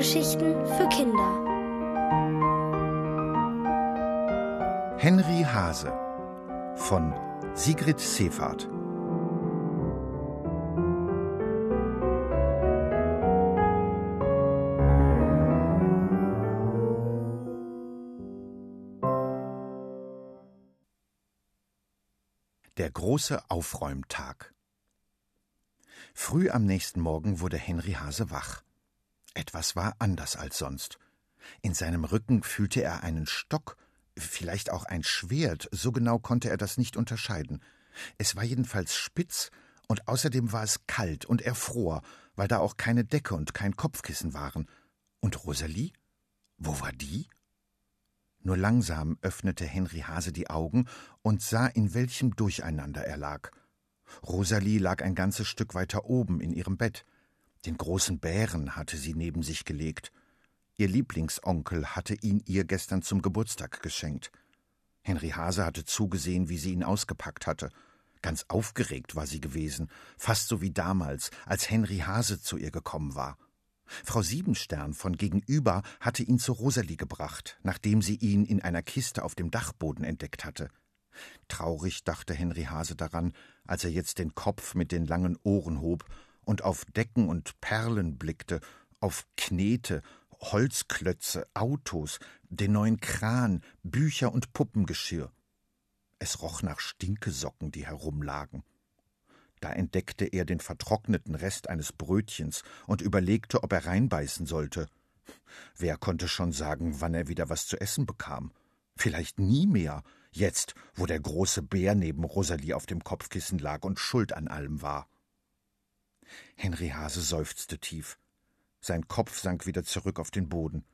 Hörgeschichten für Kinder. Henry Hase von Sigrid Seefahrt. Der große Aufräumtag. Früh am nächsten Morgen wurde Henry Hase wach. Etwas war anders als sonst. In seinem Rücken fühlte er einen Stock, vielleicht auch ein Schwert, so genau konnte er das nicht unterscheiden. Es war jedenfalls spitz, und außerdem war es kalt und er fror, weil da auch keine Decke und kein Kopfkissen waren. Und Rosalie? Wo war die? Nur langsam öffnete Henry Hase die Augen und sah, in welchem Durcheinander er lag. Rosalie lag ein ganzes Stück weiter oben in ihrem Bett. Den großen Bären hatte sie neben sich gelegt. Ihr Lieblingsonkel hatte ihn ihr gestern zum Geburtstag geschenkt. Henry Hase hatte zugesehen, wie sie ihn ausgepackt hatte. Ganz aufgeregt war sie gewesen, fast so wie damals, als Henry Hase zu ihr gekommen war. Frau Siebenstern von gegenüber hatte ihn zu Rosalie gebracht, nachdem sie ihn in einer Kiste auf dem Dachboden entdeckt hatte. Traurig dachte Henry Hase daran, als er jetzt den Kopf mit den langen Ohren hob und auf Decken und Perlen blickte, auf Knete, Holzklötze, Autos, den neuen Kran, Bücher und Puppengeschirr. Es roch nach Stinkesocken, die herumlagen. Da entdeckte er den vertrockneten Rest eines Brötchens und überlegte, ob er reinbeißen sollte. Wer konnte schon sagen, wann er wieder was zu essen bekam? Vielleicht nie mehr, jetzt, wo der große Bär neben Rosalie auf dem Kopfkissen lag und schuld an allem war. Henry Hase seufzte tief. Sein Kopf sank wieder zurück auf den Boden.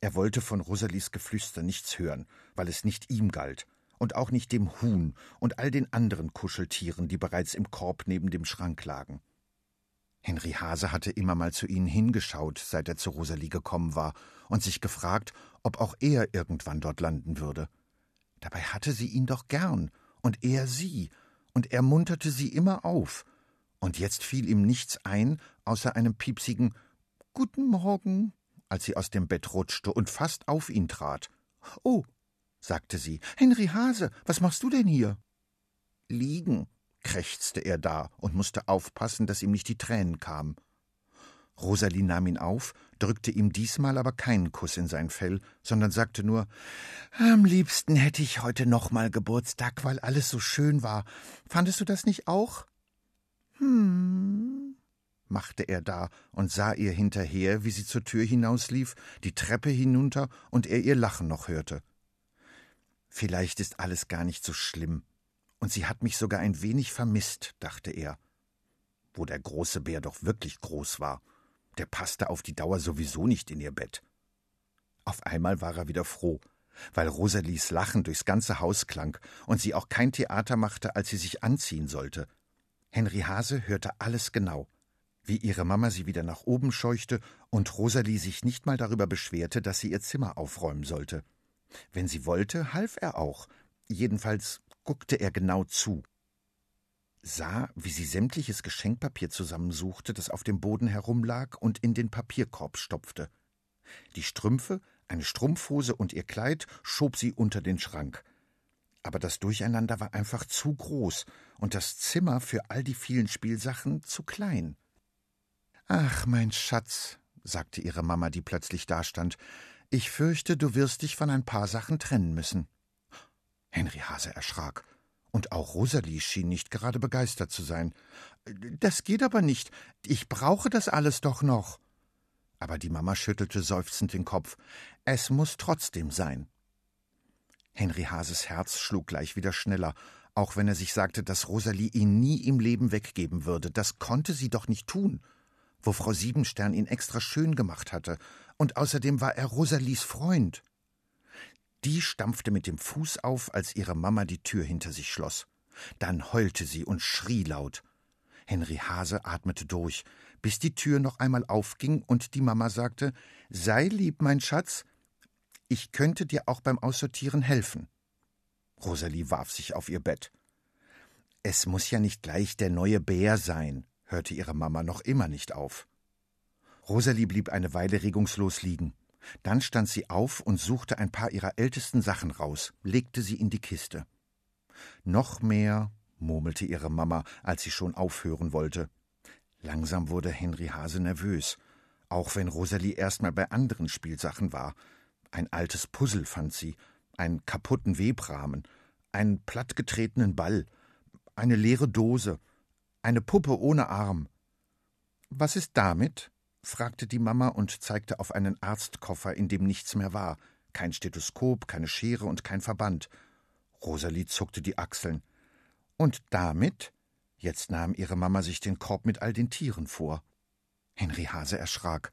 Er wollte von Rosalies Geflüster nichts hören, weil es nicht ihm galt, und auch nicht dem Huhn und all den anderen Kuscheltieren, die bereits im Korb neben dem Schrank lagen. Henry Hase hatte immer mal zu ihnen hingeschaut, seit er zu Rosalie gekommen war, und sich gefragt, ob auch er irgendwann dort landen würde. Dabei hatte sie ihn doch gern, und er sie, und er munterte sie immer auf, und jetzt fiel ihm nichts ein, außer einem piepsigen Guten Morgen, als sie aus dem Bett rutschte und fast auf ihn trat. Oh, sagte sie, Henry Hase, was machst du denn hier? Liegen, krächzte er da und musste aufpassen, dass ihm nicht die Tränen kamen. Rosalie nahm ihn auf, drückte ihm diesmal aber keinen Kuss in sein Fell, sondern sagte nur Am liebsten hätte ich heute noch mal Geburtstag, weil alles so schön war. Fandest du das nicht auch? Hm, machte er da und sah ihr hinterher, wie sie zur Tür hinauslief, die Treppe hinunter und er ihr Lachen noch hörte. Vielleicht ist alles gar nicht so schlimm, und sie hat mich sogar ein wenig vermisst, dachte er. Wo der große Bär doch wirklich groß war der passte auf die Dauer sowieso nicht in ihr Bett. Auf einmal war er wieder froh, weil Rosalies Lachen durchs ganze Haus klang und sie auch kein Theater machte, als sie sich anziehen sollte. Henry Hase hörte alles genau, wie ihre Mama sie wieder nach oben scheuchte und Rosalie sich nicht mal darüber beschwerte, dass sie ihr Zimmer aufräumen sollte. Wenn sie wollte, half er auch, jedenfalls guckte er genau zu sah, wie sie sämtliches Geschenkpapier zusammensuchte, das auf dem Boden herumlag, und in den Papierkorb stopfte. Die Strümpfe, eine Strumpfhose und ihr Kleid schob sie unter den Schrank. Aber das Durcheinander war einfach zu groß und das Zimmer für all die vielen Spielsachen zu klein. Ach, mein Schatz, sagte ihre Mama, die plötzlich dastand, ich fürchte, du wirst dich von ein paar Sachen trennen müssen. Henry Hase erschrak. Und auch Rosalie schien nicht gerade begeistert zu sein. Das geht aber nicht. Ich brauche das alles doch noch. Aber die Mama schüttelte seufzend den Kopf. Es muss trotzdem sein. Henry Hases Herz schlug gleich wieder schneller, auch wenn er sich sagte, dass Rosalie ihn nie im Leben weggeben würde. Das konnte sie doch nicht tun, wo Frau Siebenstern ihn extra schön gemacht hatte. Und außerdem war er Rosalies Freund. Die stampfte mit dem Fuß auf, als ihre Mama die Tür hinter sich schloss. Dann heulte sie und schrie laut. Henry Hase atmete durch, bis die Tür noch einmal aufging und die Mama sagte: Sei lieb, mein Schatz, ich könnte dir auch beim Aussortieren helfen. Rosalie warf sich auf ihr Bett. Es muss ja nicht gleich der neue Bär sein, hörte ihre Mama noch immer nicht auf. Rosalie blieb eine Weile regungslos liegen. Dann stand sie auf und suchte ein paar ihrer ältesten Sachen raus, legte sie in die Kiste. Noch mehr, murmelte ihre Mama, als sie schon aufhören wollte. Langsam wurde Henry Hase nervös, auch wenn Rosalie erstmal bei anderen Spielsachen war. Ein altes Puzzle fand sie, einen kaputten Webrahmen, einen plattgetretenen Ball, eine leere Dose, eine Puppe ohne Arm. Was ist damit? fragte die Mama und zeigte auf einen Arztkoffer, in dem nichts mehr war, kein Stethoskop, keine Schere und kein Verband. Rosalie zuckte die Achseln. Und damit? Jetzt nahm ihre Mama sich den Korb mit all den Tieren vor. Henry Hase erschrak,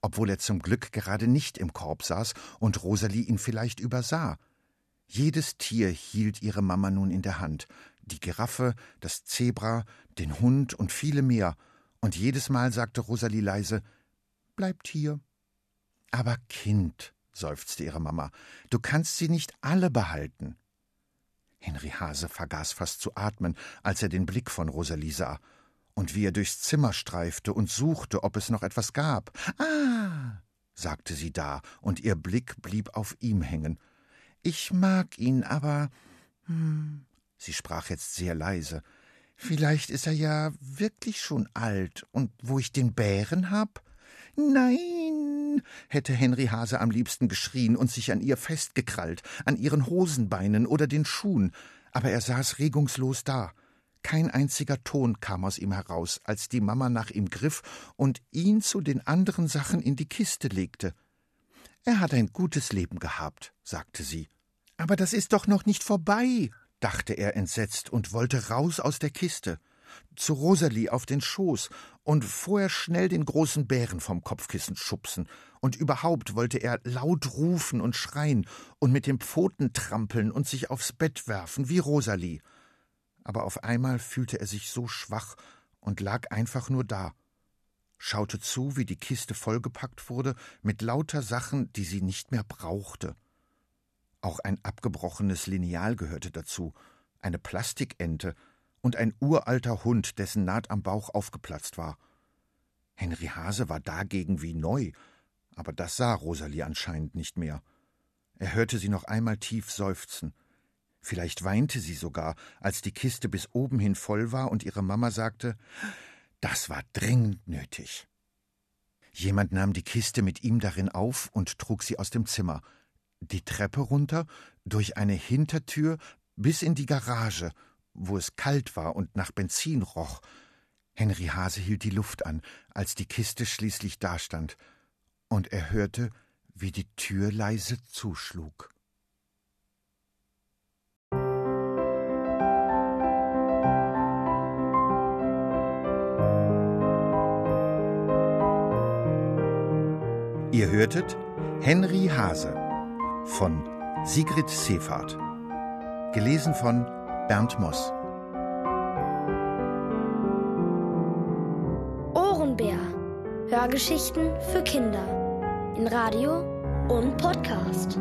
obwohl er zum Glück gerade nicht im Korb saß und Rosalie ihn vielleicht übersah. Jedes Tier hielt ihre Mama nun in der Hand, die Giraffe, das Zebra, den Hund und viele mehr, und jedes Mal sagte Rosalie leise Bleibt hier. Aber Kind, seufzte ihre Mama, du kannst sie nicht alle behalten. Henry Hase vergaß fast zu atmen, als er den Blick von Rosalie sah, und wie er durchs Zimmer streifte und suchte, ob es noch etwas gab. Ah, sagte sie da, und ihr Blick blieb auf ihm hängen. Ich mag ihn, aber. Hm, sie sprach jetzt sehr leise. Vielleicht ist er ja wirklich schon alt. Und wo ich den Bären hab? Nein, hätte Henry Hase am liebsten geschrien und sich an ihr festgekrallt, an ihren Hosenbeinen oder den Schuhen, aber er saß regungslos da. Kein einziger Ton kam aus ihm heraus, als die Mama nach ihm griff und ihn zu den anderen Sachen in die Kiste legte. Er hat ein gutes Leben gehabt, sagte sie. Aber das ist doch noch nicht vorbei, dachte er entsetzt und wollte raus aus der Kiste, zu Rosalie auf den Schoß und vorher schnell den großen Bären vom Kopfkissen schubsen, und überhaupt wollte er laut rufen und schreien und mit den Pfoten trampeln und sich aufs Bett werfen wie Rosalie. Aber auf einmal fühlte er sich so schwach und lag einfach nur da, schaute zu, wie die Kiste vollgepackt wurde mit lauter Sachen, die sie nicht mehr brauchte. Auch ein abgebrochenes Lineal gehörte dazu, eine Plastikente und ein uralter Hund, dessen Naht am Bauch aufgeplatzt war. Henry Hase war dagegen wie neu, aber das sah Rosalie anscheinend nicht mehr. Er hörte sie noch einmal tief seufzen. Vielleicht weinte sie sogar, als die Kiste bis oben hin voll war und ihre Mama sagte, das war dringend nötig. Jemand nahm die Kiste mit ihm darin auf und trug sie aus dem Zimmer die Treppe runter, durch eine Hintertür bis in die Garage, wo es kalt war und nach Benzin roch. Henry Hase hielt die Luft an, als die Kiste schließlich dastand, und er hörte, wie die Tür leise zuschlug. Ihr hörtet Henry Hase von Sigrid Seefahrt. Gelesen von Bernd Moss. Ohrenbär. Hörgeschichten für Kinder. In Radio und Podcast.